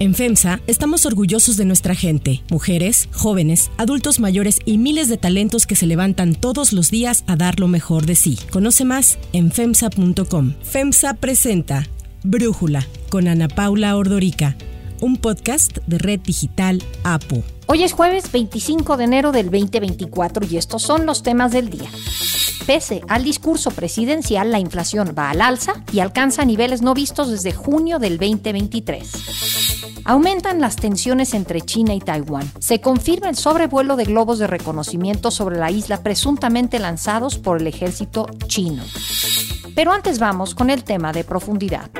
En FEMSA estamos orgullosos de nuestra gente, mujeres, jóvenes, adultos mayores y miles de talentos que se levantan todos los días a dar lo mejor de sí. Conoce más en FEMSA.com. FEMSA presenta Brújula con Ana Paula Ordorica, un podcast de Red Digital APO. Hoy es jueves 25 de enero del 2024 y estos son los temas del día. Pese al discurso presidencial, la inflación va al alza y alcanza niveles no vistos desde junio del 2023. Aumentan las tensiones entre China y Taiwán. Se confirma el sobrevuelo de globos de reconocimiento sobre la isla presuntamente lanzados por el ejército chino. Pero antes vamos con el tema de profundidad.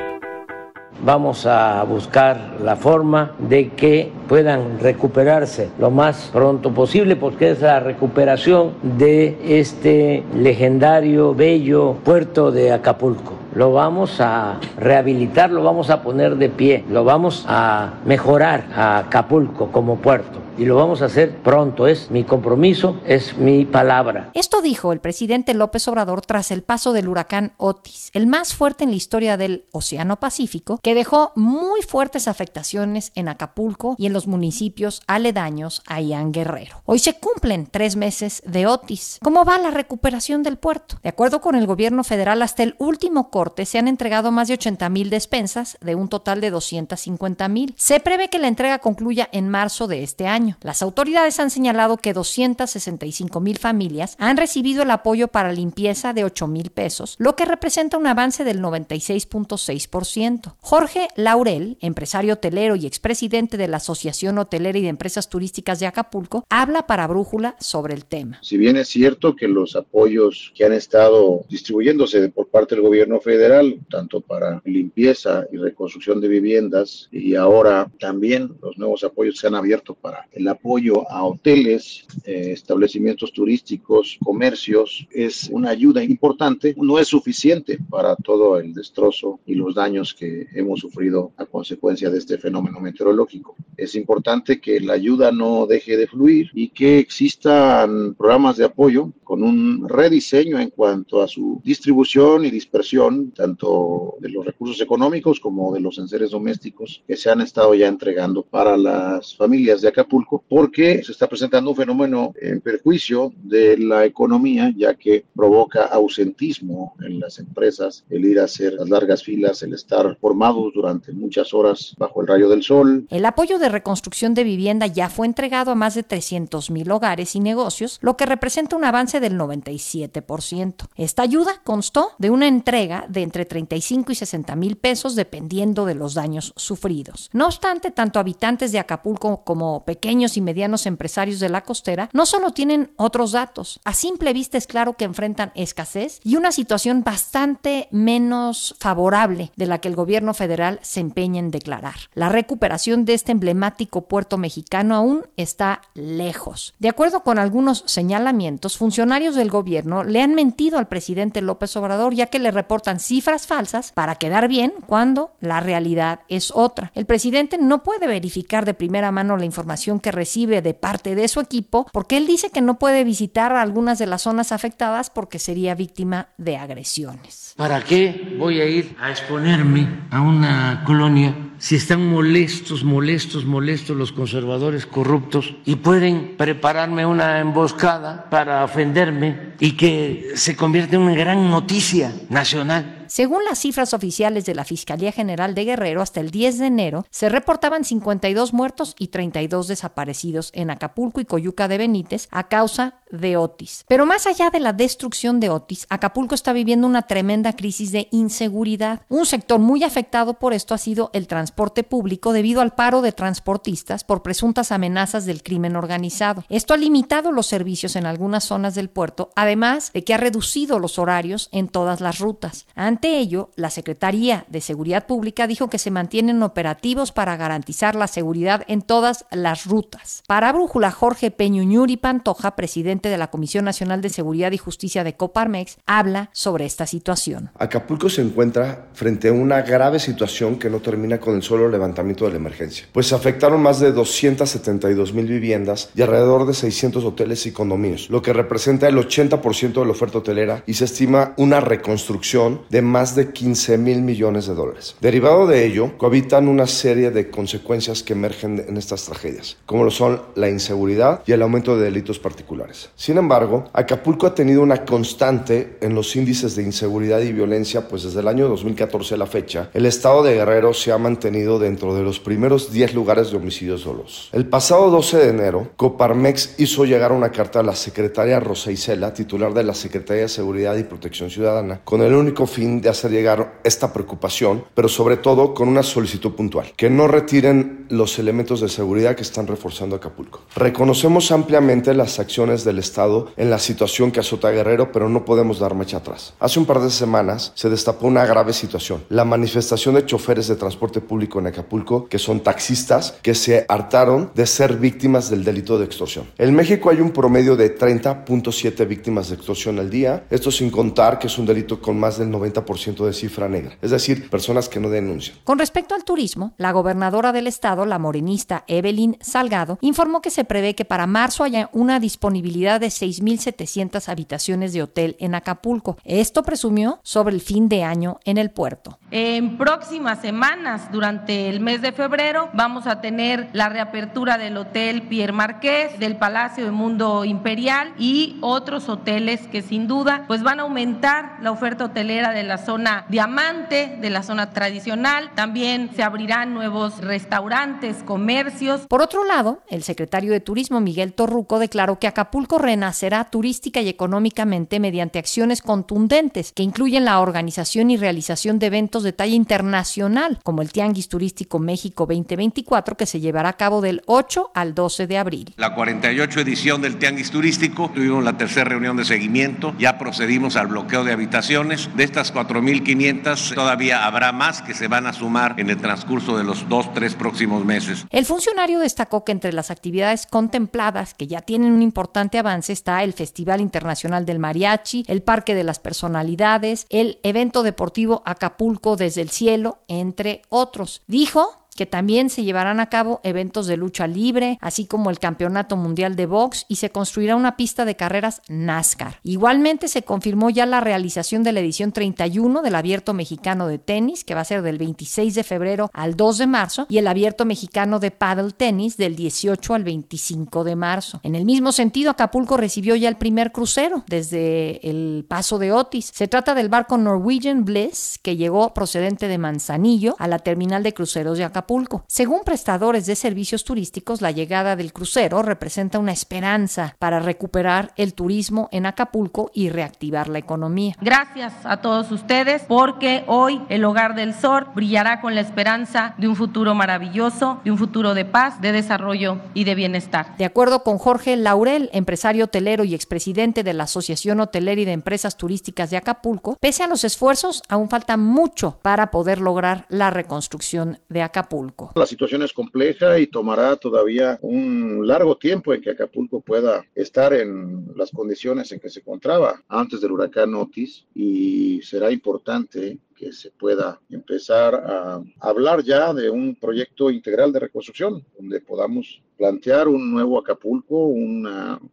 Vamos a buscar la forma de que puedan recuperarse lo más pronto posible, porque es la recuperación de este legendario, bello puerto de Acapulco. Lo vamos a rehabilitar, lo vamos a poner de pie, lo vamos a mejorar a Acapulco como puerto y lo vamos a hacer pronto. Es mi compromiso, es mi palabra. Esto dijo el presidente López Obrador tras el paso del huracán Otis, el más fuerte en la historia del Océano Pacífico, que dejó muy fuertes afectaciones en Acapulco y en los municipios aledaños a Ian Guerrero. Hoy se cumplen tres meses de Otis. ¿Cómo va la recuperación del puerto? De acuerdo con el gobierno federal, hasta el último corte se han entregado más de 80 mil despensas de un total de 250 mil. Se prevé que la entrega concluya en marzo de este año. Las autoridades han señalado que 265 mil familias han recibido el apoyo para limpieza de 8 mil pesos, lo que representa un avance del 96.6%. Jorge Laurel, empresario hotelero y expresidente de la Asociación Hotelera y de Empresas Turísticas de Acapulco, habla para Brújula sobre el tema. Si bien es cierto que los apoyos que han estado distribuyéndose por parte del gobierno federal, tanto para limpieza y reconstrucción de viviendas, y ahora también los nuevos apoyos se han abierto para el apoyo a hoteles, eh, establecimientos turísticos, comercios, es una ayuda importante. No es suficiente para todo el destrozo y los daños que hemos sufrido a consecuencia de este fenómeno meteorológico. Es importante que la ayuda no deje de fluir y que existan programas de apoyo con un rediseño en cuanto a su distribución y dispersión, tanto de los recursos económicos como de los enseres domésticos que se han estado ya entregando para las familias de Acapulco porque se está presentando un fenómeno en perjuicio de la economía, ya que provoca ausentismo en las empresas, el ir a hacer las largas filas, el estar formados durante muchas horas bajo el rayo del sol. El apoyo de reconstrucción de vivienda ya fue entregado a más de 300 mil hogares y negocios, lo que representa un avance del 97%. Esta ayuda constó de una entrega de entre 35 y 60 mil pesos dependiendo de los daños sufridos. No obstante, tanto habitantes de Acapulco como pequeños y medianos empresarios de la costera no solo tienen otros datos, a simple vista es claro que enfrentan escasez y una situación bastante menos favorable de la que el gobierno federal se empeña en declarar. La recuperación de este emblemático puerto mexicano aún está lejos. De acuerdo con algunos señalamientos, funcionarios del gobierno le han mentido al presidente López Obrador ya que le reportan cifras falsas para quedar bien cuando la realidad es otra. El presidente no puede verificar de primera mano la información que recibe de parte de su equipo, porque él dice que no puede visitar algunas de las zonas afectadas porque sería víctima de agresiones. ¿Para qué voy a ir a exponerme a una colonia si están molestos, molestos, molestos los conservadores corruptos y pueden prepararme una emboscada para ofenderme y que se convierta en una gran noticia nacional? Según las cifras oficiales de la Fiscalía General de Guerrero, hasta el 10 de enero se reportaban 52 muertos y 32 desaparecidos en Acapulco y Coyuca de Benítez a causa de Otis. Pero más allá de la destrucción de Otis, Acapulco está viviendo una tremenda crisis de inseguridad. Un sector muy afectado por esto ha sido el transporte público debido al paro de transportistas por presuntas amenazas del crimen organizado. Esto ha limitado los servicios en algunas zonas del puerto, además de que ha reducido los horarios en todas las rutas. Ante ello, la Secretaría de Seguridad Pública dijo que se mantienen operativos para garantizar la seguridad en todas las rutas. Para Brújula, Jorge Peñuñuri Pantoja, presidente de la Comisión Nacional de Seguridad y Justicia de Coparmex, habla sobre esta situación. Acapulco se encuentra frente a una grave situación que no termina con el solo levantamiento de la emergencia, pues afectaron más de 272 mil viviendas y alrededor de 600 hoteles y condominios, lo que representa el 80% de la oferta hotelera y se estima una reconstrucción de más de 15 mil millones de dólares. Derivado de ello, cohabitan una serie de consecuencias que emergen en estas tragedias, como lo son la inseguridad y el aumento de delitos particulares. Sin embargo, Acapulco ha tenido una constante en los índices de inseguridad y violencia, pues desde el año 2014 a la fecha, el estado de Guerrero se ha mantenido dentro de los primeros 10 lugares de homicidios dolosos. El pasado 12 de enero, Coparmex hizo llegar una carta a la secretaria Rosa titular de la Secretaría de Seguridad y Protección Ciudadana, con el único fin de hacer llegar esta preocupación, pero sobre todo con una solicitud puntual, que no retiren los elementos de seguridad que están reforzando Acapulco. Reconocemos ampliamente las acciones del Estado en la situación que azota Guerrero, pero no podemos dar marcha atrás. Hace un par de semanas se destapó una grave situación, la manifestación de choferes de transporte público en Acapulco, que son taxistas, que se hartaron de ser víctimas del delito de extorsión. En México hay un promedio de 30.7 víctimas de extorsión al día, esto sin contar que es un delito con más del 90% de cifra negra, es decir, personas que no denuncian. Con respecto al turismo, la gobernadora del estado, la morenista Evelyn Salgado, informó que se prevé que para marzo haya una disponibilidad de 6.700 habitaciones de hotel en Acapulco. Esto presumió sobre el fin de año en el puerto. En próximas semanas, durante el mes de febrero, vamos a tener la reapertura del Hotel Pierre Marqués, del Palacio de Mundo Imperial y otros hoteles que sin duda pues van a aumentar la oferta hotelera de la zona diamante, de la zona tradicional. También se abrirán nuevos restaurantes, comercios. Por otro lado, el secretario de Turismo Miguel Torruco declaró que Acapulco renacerá turística y económicamente mediante acciones contundentes que incluyen la organización y realización de eventos de talla internacional, como el Tianguis Turístico México 2024 que se llevará a cabo del 8 al 12 de abril. La 48 edición del Tianguis Turístico, tuvimos la tercera reunión de seguimiento, ya procedimos al bloqueo de habitaciones. De estas 4.500 todavía habrá más que se van a sumar en el transcurso de los dos, tres próximos meses. El funcionario destacó que entre las actividades contempladas que ya tienen un importante avance está el Festival Internacional del Mariachi, el Parque de las Personalidades, el evento deportivo Acapulco desde el cielo, entre otros. Dijo que también se llevarán a cabo eventos de lucha libre, así como el Campeonato Mundial de Box y se construirá una pista de carreras NASCAR. Igualmente se confirmó ya la realización de la edición 31 del Abierto Mexicano de Tenis, que va a ser del 26 de febrero al 2 de marzo, y el Abierto Mexicano de Paddle Tennis del 18 al 25 de marzo. En el mismo sentido, Acapulco recibió ya el primer crucero desde el paso de Otis. Se trata del barco Norwegian Bliss, que llegó procedente de Manzanillo a la terminal de cruceros de Acapulco según prestadores de servicios turísticos, la llegada del crucero representa una esperanza para recuperar el turismo en Acapulco y reactivar la economía. Gracias a todos ustedes porque hoy el hogar del sol brillará con la esperanza de un futuro maravilloso, de un futuro de paz, de desarrollo y de bienestar. De acuerdo con Jorge Laurel, empresario hotelero y expresidente de la Asociación Hotelera y de Empresas Turísticas de Acapulco, pese a los esfuerzos, aún falta mucho para poder lograr la reconstrucción de Acapulco. La situación es compleja y tomará todavía un largo tiempo en que Acapulco pueda estar en las condiciones en que se encontraba antes del huracán Otis y será importante que se pueda empezar a hablar ya de un proyecto integral de reconstrucción, donde podamos plantear un nuevo Acapulco, un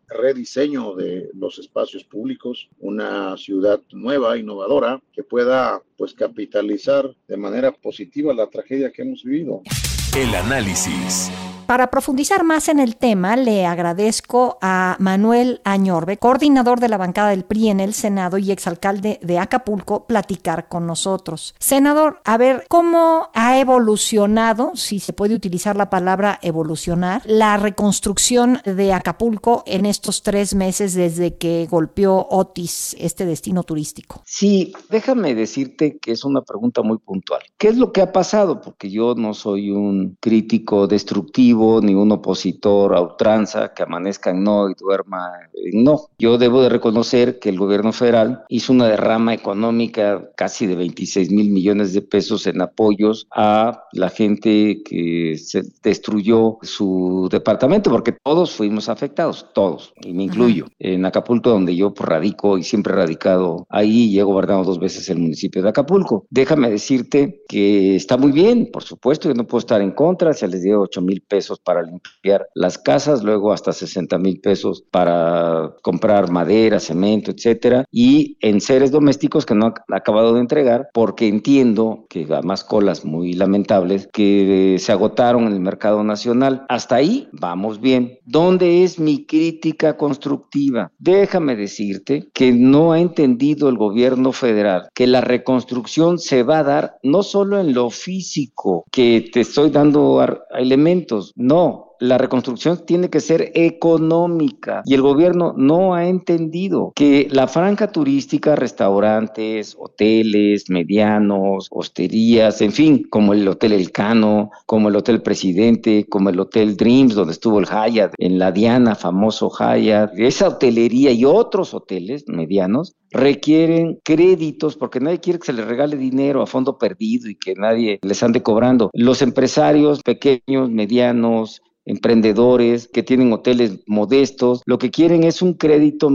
rediseño de los espacios públicos, una ciudad nueva, innovadora, que pueda pues capitalizar de manera positiva la tragedia que hemos vivido. El análisis. Para profundizar más en el tema, le agradezco a Manuel Añorbe, coordinador de la bancada del PRI en el Senado y exalcalde de Acapulco, platicar con nosotros. Senador, a ver, ¿cómo ha evolucionado, si se puede utilizar la palabra evolucionar, la reconstrucción de Acapulco en estos tres meses desde que golpeó Otis este destino turístico? Sí, déjame decirte que es una pregunta muy puntual. ¿Qué es lo que ha pasado? Porque yo no soy un crítico destructivo ni un opositor a ultranza que amanezca en no y duerma en no. Yo debo de reconocer que el gobierno federal hizo una derrama económica casi de 26 mil millones de pesos en apoyos a la gente que se destruyó su departamento, porque todos fuimos afectados, todos, y me incluyo. En Acapulco, donde yo radico y siempre he radicado ahí, y he gobernado dos veces el municipio de Acapulco. Déjame decirte que está muy bien, por supuesto, que no puedo estar en contra, se les dio 8 mil pesos pesos para limpiar las casas, luego hasta 60 mil pesos para comprar madera, cemento, etcétera, y en seres domésticos que no han acabado de entregar, porque entiendo que además colas muy lamentables que se agotaron en el mercado nacional. Hasta ahí vamos bien. ¿Dónde es mi crítica constructiva? Déjame decirte que no ha entendido el gobierno federal que la reconstrucción se va a dar no solo en lo físico, que te estoy dando elementos, no, la reconstrucción tiene que ser económica y el gobierno no ha entendido que la franja turística, restaurantes, hoteles, medianos, hosterías, en fin, como el Hotel Elcano, como el Hotel Presidente, como el Hotel Dreams, donde estuvo el Hyatt, en la Diana, famoso Hyatt, esa hotelería y otros hoteles medianos requieren créditos porque nadie quiere que se les regale dinero a fondo perdido y que nadie les ande cobrando. Los empresarios pequeños, medianos, emprendedores que tienen hoteles modestos, lo que quieren es un crédito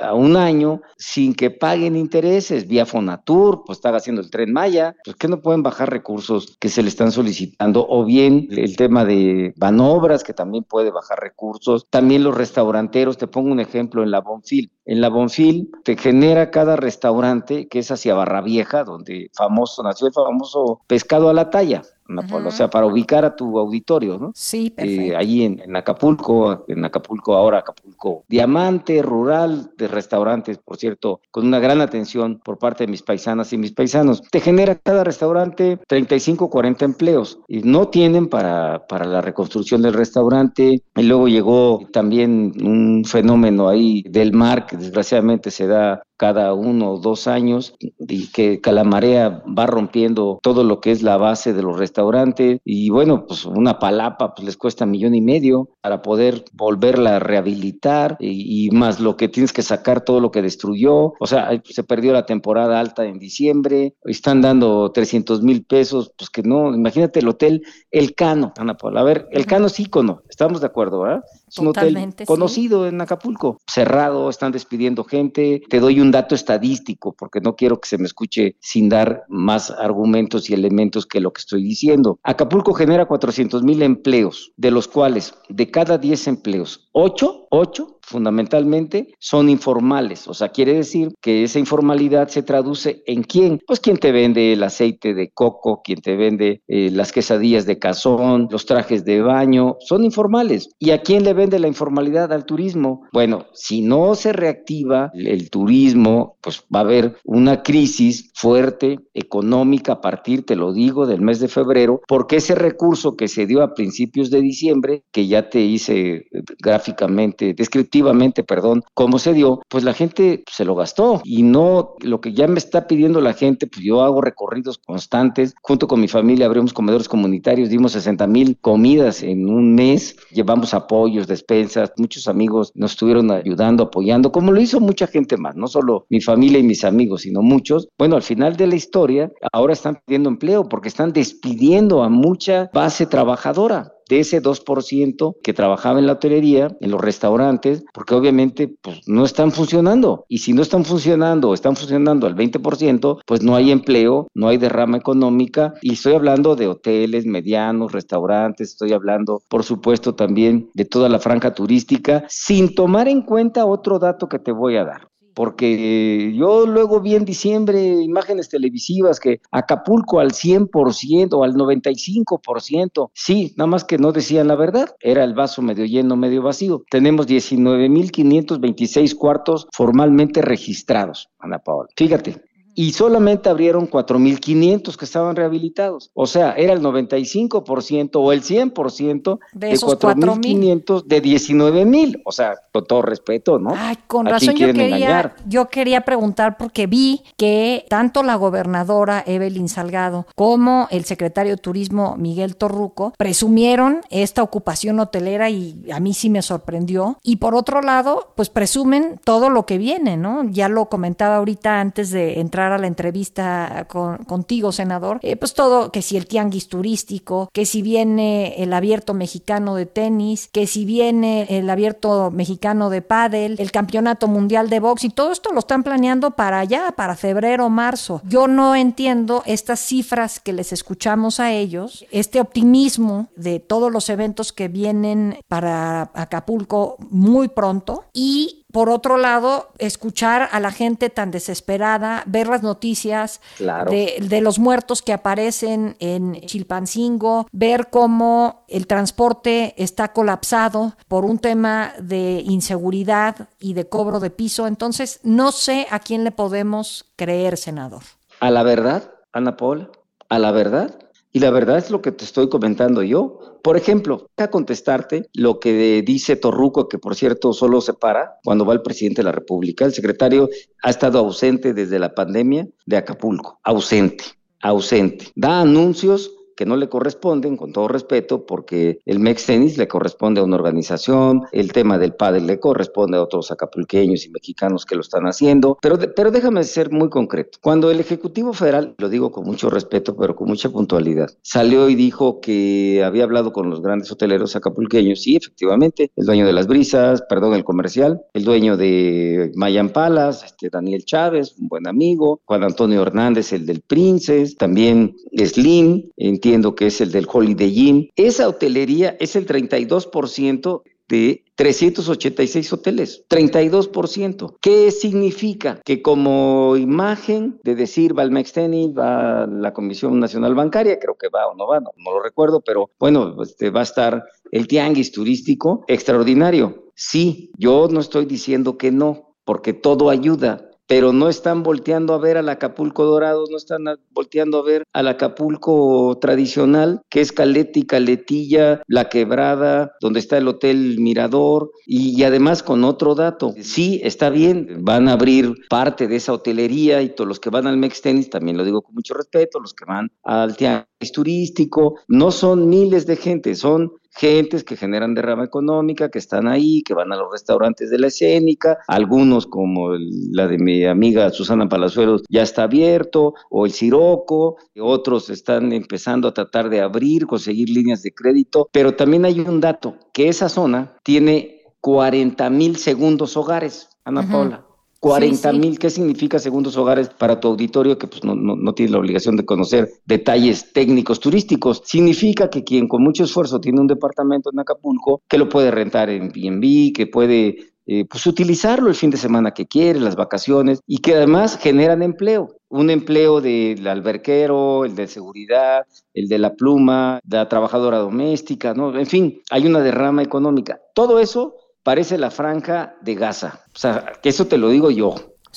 a un año sin que paguen intereses. Vía Fonatur, pues está haciendo el tren Maya, pues que no pueden bajar recursos que se le están solicitando, o bien el tema de Banobras, que también puede bajar recursos, también los restauranteros, te pongo un ejemplo en la Bonfil, en la Bonfil te genera cada restaurante que es hacia Barra Vieja, donde famoso nació el famoso pescado a la talla, o sea, para ubicar a tu auditorio, ¿no? Sí, eh, perfecto. ahí en, Acapulco, en Acapulco ahora, Acapulco Diamante, rural, de restaurantes, por cierto, con una gran atención por parte de mis paisanas y mis paisanos. Te genera cada restaurante 35, 40 empleos y no tienen para, para la reconstrucción del restaurante. Y luego llegó también un fenómeno ahí del mar que desgraciadamente se da cada uno o dos años y que Calamarea va rompiendo todo lo que es la base de los restaurantes. Y bueno, pues una palapa pues les cuesta millón y medio para poder volverla a rehabilitar y, más lo que tienes que sacar todo lo que destruyó, o sea, se perdió la temporada alta en diciembre, están dando 300 mil pesos, pues que no, imagínate el hotel El Cano, Ana Paula, a ver, El Cano es ícono, estamos de acuerdo, ¿verdad? Es un hotel conocido en Acapulco, cerrado, están despidiendo gente. Te doy un dato estadístico porque no quiero que se me escuche sin dar más argumentos y elementos que lo que estoy diciendo. Acapulco genera 400 mil empleos, de los cuales de cada 10 empleos, 8, 8 fundamentalmente son informales, o sea, quiere decir que esa informalidad se traduce en quién, pues quien te vende el aceite de coco, quien te vende eh, las quesadillas de cazón, los trajes de baño, son informales. ¿Y a quién le vende la informalidad al turismo? Bueno, si no se reactiva el turismo, pues va a haber una crisis fuerte económica a partir, te lo digo, del mes de febrero, porque ese recurso que se dio a principios de diciembre, que ya te hice eh, gráficamente descriptivo, perdón, cómo se dio, pues la gente se lo gastó y no lo que ya me está pidiendo la gente, pues yo hago recorridos constantes, junto con mi familia abrimos comedores comunitarios, dimos 60 mil comidas en un mes, llevamos apoyos, despensas, muchos amigos nos estuvieron ayudando, apoyando, como lo hizo mucha gente más, no solo mi familia y mis amigos, sino muchos. Bueno, al final de la historia, ahora están pidiendo empleo porque están despidiendo a mucha base trabajadora de ese 2% que trabajaba en la hotelería, en los restaurantes, porque obviamente pues, no están funcionando. Y si no están funcionando, están funcionando al 20%, pues no hay empleo, no hay derrama económica. Y estoy hablando de hoteles medianos, restaurantes, estoy hablando, por supuesto, también de toda la franja turística, sin tomar en cuenta otro dato que te voy a dar porque yo luego vi en diciembre imágenes televisivas que Acapulco al 100% o al 95%, sí, nada más que no decían la verdad, era el vaso medio lleno, medio vacío. Tenemos 19.526 cuartos formalmente registrados, Ana Paola. Fíjate, y solamente abrieron 4.500 que estaban rehabilitados. O sea, era el 95% o el 100% de, de 4.500 de 19.000. O sea, con todo respeto, ¿no? Ay, con razón yo quería, yo quería preguntar porque vi que tanto la gobernadora Evelyn Salgado como el secretario de Turismo Miguel Torruco presumieron esta ocupación hotelera y a mí sí me sorprendió. Y por otro lado, pues presumen todo lo que viene, ¿no? Ya lo comentaba ahorita antes de entrar a la entrevista contigo, senador, eh, pues todo, que si el tianguis turístico, que si viene el abierto mexicano de tenis, que si viene el abierto mexicano de pádel, el campeonato mundial de box y todo esto lo están planeando para allá, para febrero, marzo. Yo no entiendo estas cifras que les escuchamos a ellos, este optimismo de todos los eventos que vienen para Acapulco muy pronto y por otro lado, escuchar a la gente tan desesperada, ver las noticias de, los muertos que aparecen en Chilpancingo, ver cómo el transporte está colapsado por un tema de inseguridad y de cobro de piso. Entonces, no sé a quién le podemos creer, senador. A la verdad, Ana Paula, a la verdad. Y la verdad es lo que te estoy comentando yo. Por ejemplo, a contestarte lo que dice Torruco, que por cierto solo se para cuando va el presidente de la República. El secretario ha estado ausente desde la pandemia de Acapulco. Ausente, ausente. Da anuncios que no le corresponden, con todo respeto, porque el Mex Tenis le corresponde a una organización, el tema del pádel le corresponde a otros acapulqueños y mexicanos que lo están haciendo, pero, pero déjame ser muy concreto. Cuando el Ejecutivo Federal, lo digo con mucho respeto, pero con mucha puntualidad, salió y dijo que había hablado con los grandes hoteleros acapulqueños, sí, efectivamente, el dueño de las brisas, perdón, el comercial, el dueño de Mayan Palas, este Daniel Chávez, un buen amigo, Juan Antonio Hernández, el del Princes, también Slim, entiendo que es el del Holiday Inn. Esa hotelería es el 32% de 386 hoteles, 32%. ¿Qué significa? Que como imagen de decir va el Mexteni, va la Comisión Nacional Bancaria, creo que va o no va, no, lo recuerdo, pero bueno, este, va a estar el tianguis turístico extraordinario. Sí, yo no estoy diciendo que no, porque todo ayuda, pero no están volteando a ver al Acapulco Dorado, no están volteando a ver al Acapulco tradicional, que es Caleti, Caletilla, La Quebrada, donde está el Hotel Mirador, y, además con otro dato, sí, está bien, van a abrir parte de esa hotelería y todos los que van al Mex Tennis, también lo digo con mucho respeto, los que van al teatro turístico, no son miles de gente, son gentes que generan derrama económica, que están ahí, que van a los restaurantes de la escénica, algunos como la de mi amiga Susana Palazuelos ya está abierto, o el Siroco, otros están empezando a tratar de abrir, conseguir líneas de crédito, pero también hay un dato, que esa zona tiene 40 mil segundos hogares, Ana Paula. 40 mil, ¿qué significa segundos hogares para tu auditorio que pues no, no, tiene la obligación de conocer detalles técnicos turísticos? Significa que quien con mucho esfuerzo tiene un departamento en Acapulco, que lo puede rentar en B&B, que puede eh, pues utilizarlo el fin de semana que quiere, las vacaciones, y que además generan empleo. Un empleo del alberquero, el de seguridad, el de la pluma, de la trabajadora doméstica, ¿no? En fin, hay una derrama económica. Todo eso parece la franja de Gaza. O sea, que eso te lo digo yo.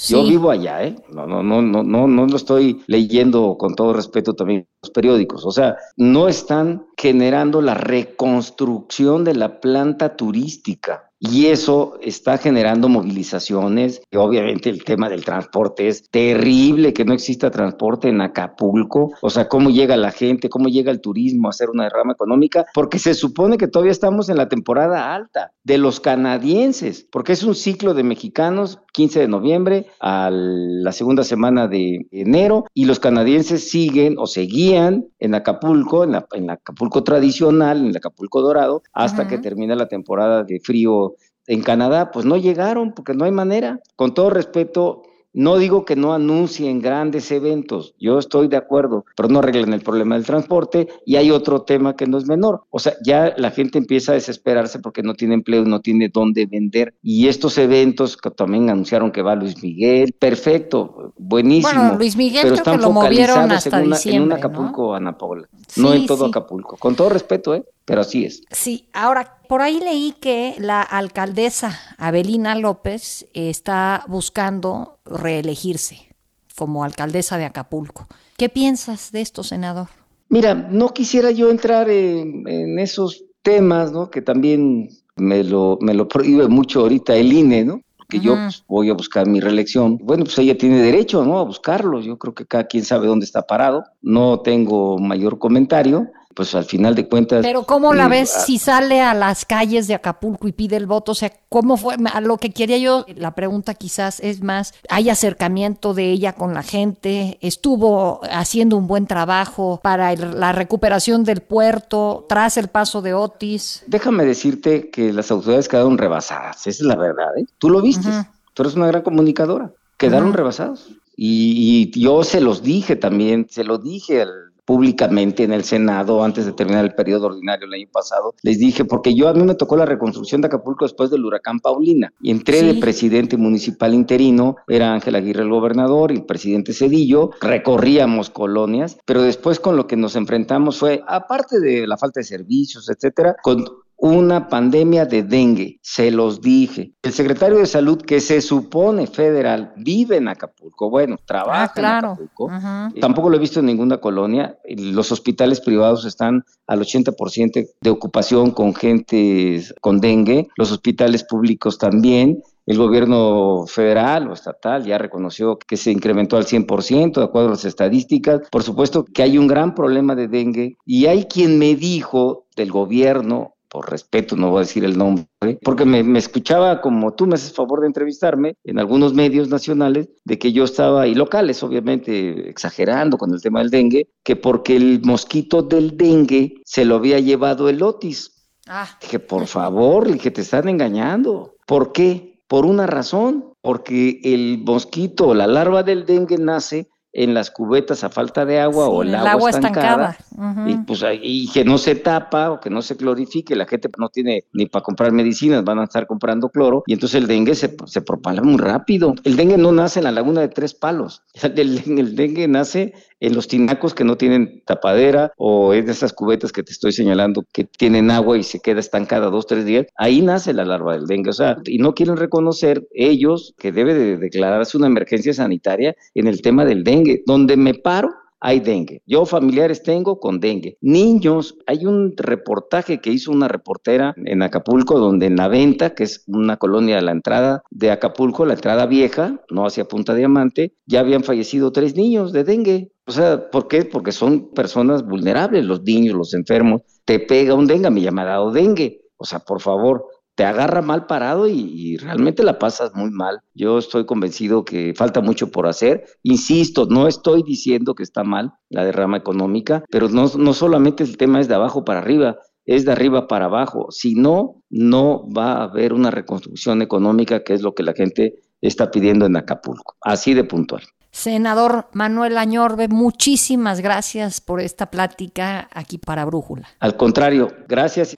Yo vivo allá, ¿eh? No, no, no, no, no, no lo estoy leyendo con todo respeto también los periódicos. O sea, no están generando la reconstrucción de la planta turística. Y eso está generando movilizaciones. Y obviamente el tema del transporte es terrible que no exista transporte en Acapulco. O sea, cómo llega la gente, cómo llega el turismo a hacer una derrama económica, porque se supone que todavía estamos en la temporada alta de los canadienses, porque es un ciclo de mexicanos, 15 de noviembre a la segunda semana de enero, y los canadienses siguen o seguían en Acapulco, en, la, en Acapulco tradicional, en el Acapulco dorado, hasta que termina la temporada de frío en Canadá, pues no llegaron porque no hay manera. Con todo respeto, no digo que no anuncien grandes eventos, yo estoy de acuerdo, pero no arreglen el problema del transporte y hay otro tema que no es menor. O sea, ya la gente empieza a desesperarse porque no tiene empleo, no tiene dónde vender. Y estos eventos que también anunciaron que va Luis Miguel, perfecto, buenísimo. Bueno, Luis Miguel pero están que lo movieron hasta en, diciembre, en un Acapulco, Ana Paula, no en todo Acapulco. Con todo respeto, ¿eh? Pero así es. Sí, ahora, por ahí leí que la alcaldesa Abelina López está buscando reelegirse como alcaldesa de Acapulco. ¿Qué piensas de esto, senador? Mira, no quisiera yo entrar en, esos temas, ¿no? Que también me lo, me lo prohíbe mucho ahorita el INE, ¿no? que yo pues, voy a buscar mi reelección. Bueno, pues ella tiene derecho, ¿no? A buscarlo. Yo creo que cada quien sabe dónde está parado. No tengo mayor comentario. Pues al final de cuentas... Pero ¿cómo la eh, ves a- si sale a las calles de Acapulco y pide el voto? O sea, ¿cómo fue? A lo que quería yo, la pregunta quizás es más, ¿hay acercamiento de ella con la gente? ¿Estuvo haciendo un buen trabajo para el- la recuperación del puerto tras el paso de Otis? Déjame decirte que las autoridades quedaron rebasadas, esa es la verdad, ¿eh? Tú lo viste, tú eres una gran comunicadora, quedaron Ujú. rebasados. Y, y yo se los dije también, se lo dije al- públicamente en el Senado antes de terminar el periodo ordinario el año pasado, les dije, porque yo a mí me tocó la reconstrucción de Acapulco después del huracán Paulina, y entré Sí. de presidente municipal interino, era Ángel Aguirre el gobernador y el presidente Cedillo, recorríamos colonias, pero después con lo que nos enfrentamos fue, aparte de la falta de servicios, etcétera, con una pandemia de dengue, se los dije. El secretario de Salud, que se supone federal, vive en Acapulco, bueno, trabaja Ah, claro. en Acapulco. Ujú. Tampoco lo he visto en ninguna colonia. Los hospitales privados están al 80% de ocupación con gente con dengue, los hospitales públicos también. El gobierno federal o estatal ya reconoció que se incrementó al 100% de acuerdo a las estadísticas. Por supuesto que hay un gran problema de dengue y hay quien me dijo del gobierno, por respeto no voy a decir el nombre, porque me, me escuchaba como tú me haces favor de entrevistarme en algunos medios nacionales de que yo estaba, y locales obviamente, exagerando con el tema del dengue, que porque el mosquito del dengue se lo había llevado el otis. Ah, Dije, por favor, le dije, te están engañando. ¿Por qué? Por una razón, porque el mosquito la larva del dengue nace en las cubetas a falta de agua sí, o el, el agua, agua estancada, y, pues, y que no se tapa o que no se clorifique, la gente no tiene ni para comprar medicinas, van a estar comprando cloro y entonces el dengue se, se propaga muy rápido. El dengue no nace en la laguna de tres palos, el, el dengue nace en los tinacos que no tienen tapadera o en esas cubetas que te estoy señalando que tienen agua y se queda estancada dos, tres días, ahí nace la larva del dengue. O sea, y no quieren reconocer ellos que debe de declararse una emergencia sanitaria en el tema del dengue. Donde me paro, hay dengue. Yo familiares tengo con dengue. Niños, hay un reportaje que hizo una reportera en Acapulco, donde en la venta, que es una colonia a la entrada de Acapulco, la entrada vieja, no hacia Punta Diamante, ya habían fallecido tres niños de dengue. O sea, ¿por qué? Porque son personas vulnerables, los niños, los enfermos. Te pega un dengue, me llama dado dengue. O sea, por favor, te agarra mal parado y, y, realmente la pasas muy mal. Yo estoy convencido que falta mucho por hacer. Insisto, no estoy diciendo que está mal la derrama económica, pero no, no solamente el tema es de abajo para arriba, es de arriba para abajo. Si no, no va a haber una reconstrucción económica, que es lo que la gente está pidiendo en Acapulco. Así de puntual. Senador Manuel Añorbe, muchísimas gracias por esta plática aquí para Brújula. Al contrario, gracias.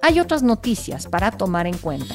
Hay otras noticias para tomar en cuenta.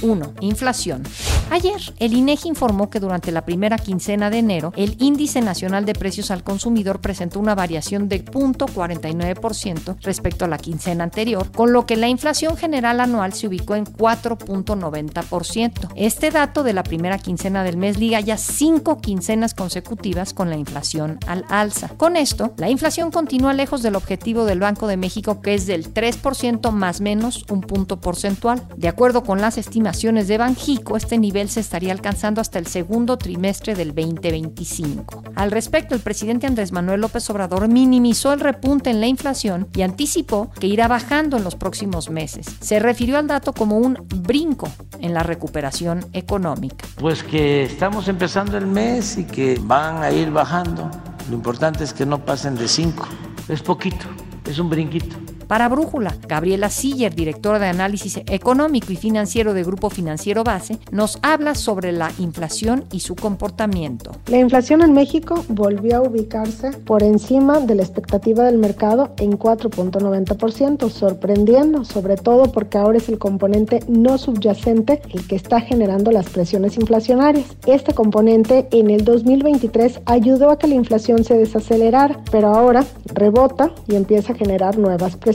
1. Inflación. Ayer, el INEGI informó que durante la primera quincena de enero, el índice nacional de precios al consumidor presentó una variación de 0.49% respecto a la quincena anterior, con lo que la inflación general anual se ubicó en 4.90%. Este dato de la primera quincena del mes liga ya cinco quincenas consecutivas con la inflación al alza. Con esto, la inflación continúa lejos del objetivo del Banco de México, que es del 3% más menos un punto porcentual. De acuerdo con las estimaciones de Banjico, este nivel se estaría alcanzando hasta el segundo trimestre del 2025. Al respecto, el presidente Andrés Manuel López Obrador minimizó el repunte en la inflación y anticipó que irá bajando en los próximos meses. Se refirió al dato como un brinco en la recuperación económica. Pues que estamos empezando el mes y que van a ir bajando. Lo importante es que no pasen de 5. Es poquito, es un brinquito. Para Brújula, Gabriela Siller, directora de análisis económico y financiero de Grupo Financiero Base, nos habla sobre la inflación y su comportamiento. La inflación en México volvió a ubicarse por encima de la expectativa del mercado en 4.90%, sorprendiendo, sobre todo porque ahora es el componente no subyacente el que está generando las presiones inflacionarias. Este componente en el 2023 ayudó a que la inflación se desacelerara, pero ahora rebota y empieza a generar nuevas presiones.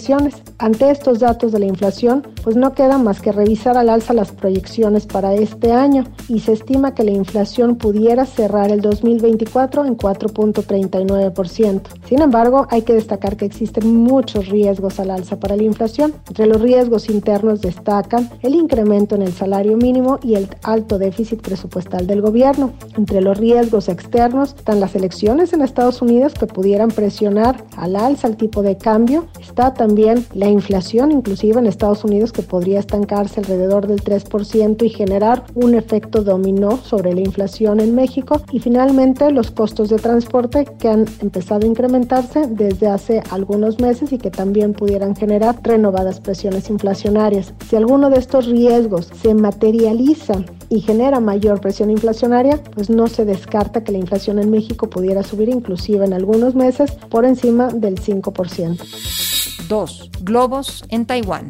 Ante estos datos de la inflación, pues no queda más que revisar al alza las proyecciones para este año y se estima que la inflación pudiera cerrar el 2024 en 4.39%. Sin embargo, hay que destacar que existen muchos riesgos al alza para la inflación. Entre los riesgos internos destacan el incremento en el salario mínimo y el alto déficit presupuestal del gobierno. Entre los riesgos externos están las elecciones en Estados Unidos que pudieran presionar al alza el tipo de cambio. Está también la inflación, inclusive en Estados Unidos, que podría estancarse alrededor del 3% y generar un efecto dominó sobre la inflación en México. Y finalmente los costos de transporte que han empezado a incrementarse desde hace algunos meses y que también pudieran generar renovadas presiones inflacionarias. Si alguno de estos riesgos se materializa y genera mayor presión inflacionaria, pues no se descarta que la inflación en México pudiera subir inclusive en algunos meses por encima del 5%. 2. Globos en Taiwán.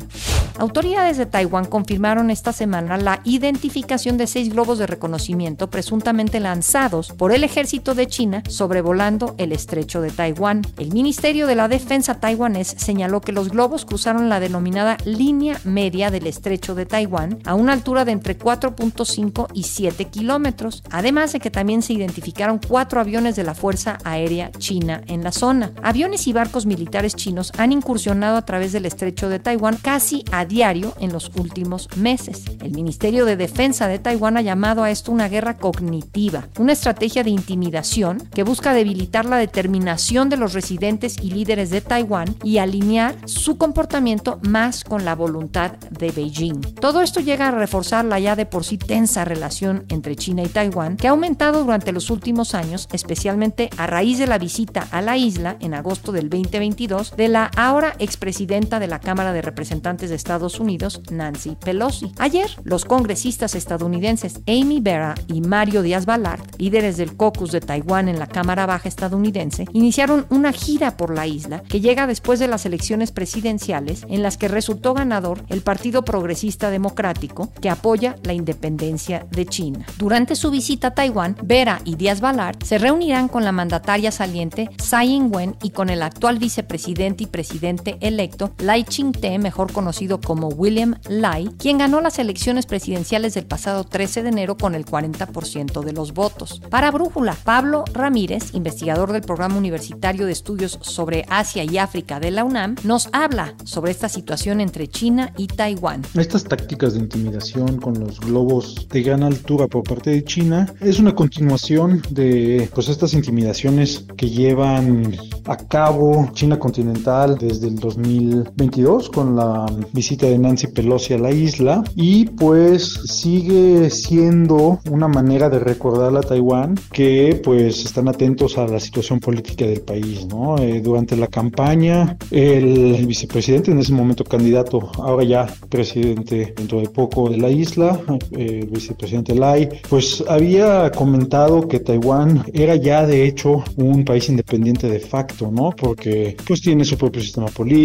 Autoridades de Taiwán confirmaron esta semana la identificación de seis globos de reconocimiento presuntamente lanzados por el ejército de China sobrevolando el estrecho de Taiwán. El Ministerio de la Defensa taiwanés señaló que los globos cruzaron la denominada línea media del estrecho de Taiwán a una altura de entre 4.5 y 7 kilómetros, además de que también se identificaron cuatro aviones de la Fuerza Aérea China en la zona. Aviones y barcos militares chinos han incursionado a través del estrecho de Taiwán casi a diario en los últimos meses. El Ministerio de Defensa de Taiwán ha llamado a esto una guerra cognitiva, una estrategia de intimidación que busca debilitar la determinación de los residentes y líderes de Taiwán y alinear su comportamiento más con la voluntad de Beijing. Todo esto llega a reforzar la ya de por sí tensa relación entre China y Taiwán, que ha aumentado durante los últimos años, especialmente a raíz de la visita a la isla en agosto del 2022 de la ahora expresidenta de la Cámara de Representantes de Estados Unidos, Nancy Pelosi. Ayer, los congresistas estadounidenses Amy Vera y Mario Díaz Balart, líderes del caucus de Taiwán en la Cámara Baja estadounidense, iniciaron una gira por la isla que llega después de las elecciones presidenciales en las que resultó ganador el Partido Progresista Democrático que apoya la independencia de China. Durante su visita a Taiwán, Vera y Díaz Balart se reunirán con la mandataria saliente Tsai Ing-wen y con el actual vicepresidente y presidente electo Lai Ching-te, mejor conocido como William Lai, quien ganó las elecciones presidenciales del pasado 13 de enero con el 40% de los votos. Para Brújula, Pablo Ramírez, investigador del Programa Universitario de Estudios sobre Asia y África de la UNAM, nos habla sobre esta situación entre China y Taiwán. Estas tácticas de intimidación con los globos de gran altura por parte de China es una continuación de pues, estas intimidaciones que llevan a cabo China continental desde el 2022 con la visita de Nancy Pelosi a la isla y pues sigue siendo una manera de recordarle a Taiwán que pues están atentos a la situación política del país, ¿no? Eh, durante la campaña el, vicepresidente en ese momento candidato, ahora ya presidente dentro de poco de la isla, eh, el vicepresidente Lai, pues había comentado que Taiwán era ya de hecho un país independiente de facto, ¿no? Porque pues tiene su propio sistema político,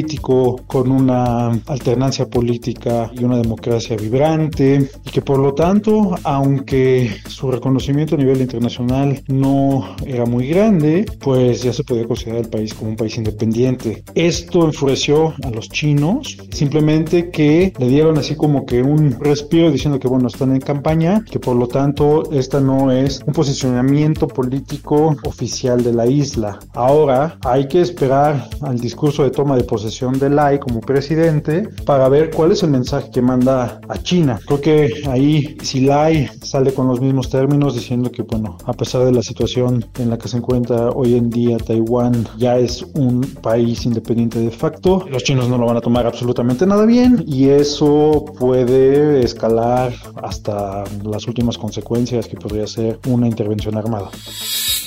con una alternancia política y una democracia vibrante y que por lo tanto, aunque su reconocimiento a nivel internacional no era muy grande, pues ya se podía considerar el país como un país independiente. Esto enfureció a los chinos, simplemente que le dieron así como que un respiro diciendo que bueno, están en campaña, que por lo tanto esta no es un posicionamiento político oficial de la isla. Ahora hay que esperar al discurso de toma de posesión de Lai como presidente para ver cuál es el mensaje que manda a China. Creo que ahí si Lai sale con los mismos términos diciendo que bueno, a pesar de la situación en la que se encuentra hoy en día Taiwán ya es un país independiente de facto, los chinos no lo van a tomar absolutamente nada bien y eso puede escalar hasta las últimas consecuencias que podría ser una intervención armada.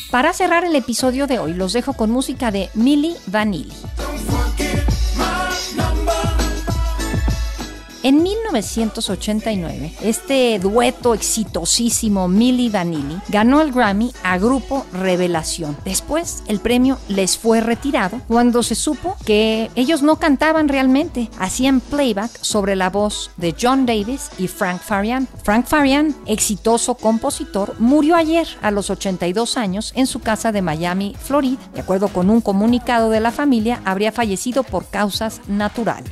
Para cerrar el episodio de hoy, los dejo con música de Milli Vanilli. En 1989, este dueto exitosísimo Milli Vanilli ganó el Grammy a Grupo Revelación. Después, el premio les fue retirado cuando se supo que ellos no cantaban realmente, hacían playback sobre la voz de John Davis y Frank Farian. Frank Farian, exitoso compositor, murió ayer a los 82 años en su casa de Miami, Florida. De acuerdo con un comunicado de la familia, habría fallecido por causas naturales.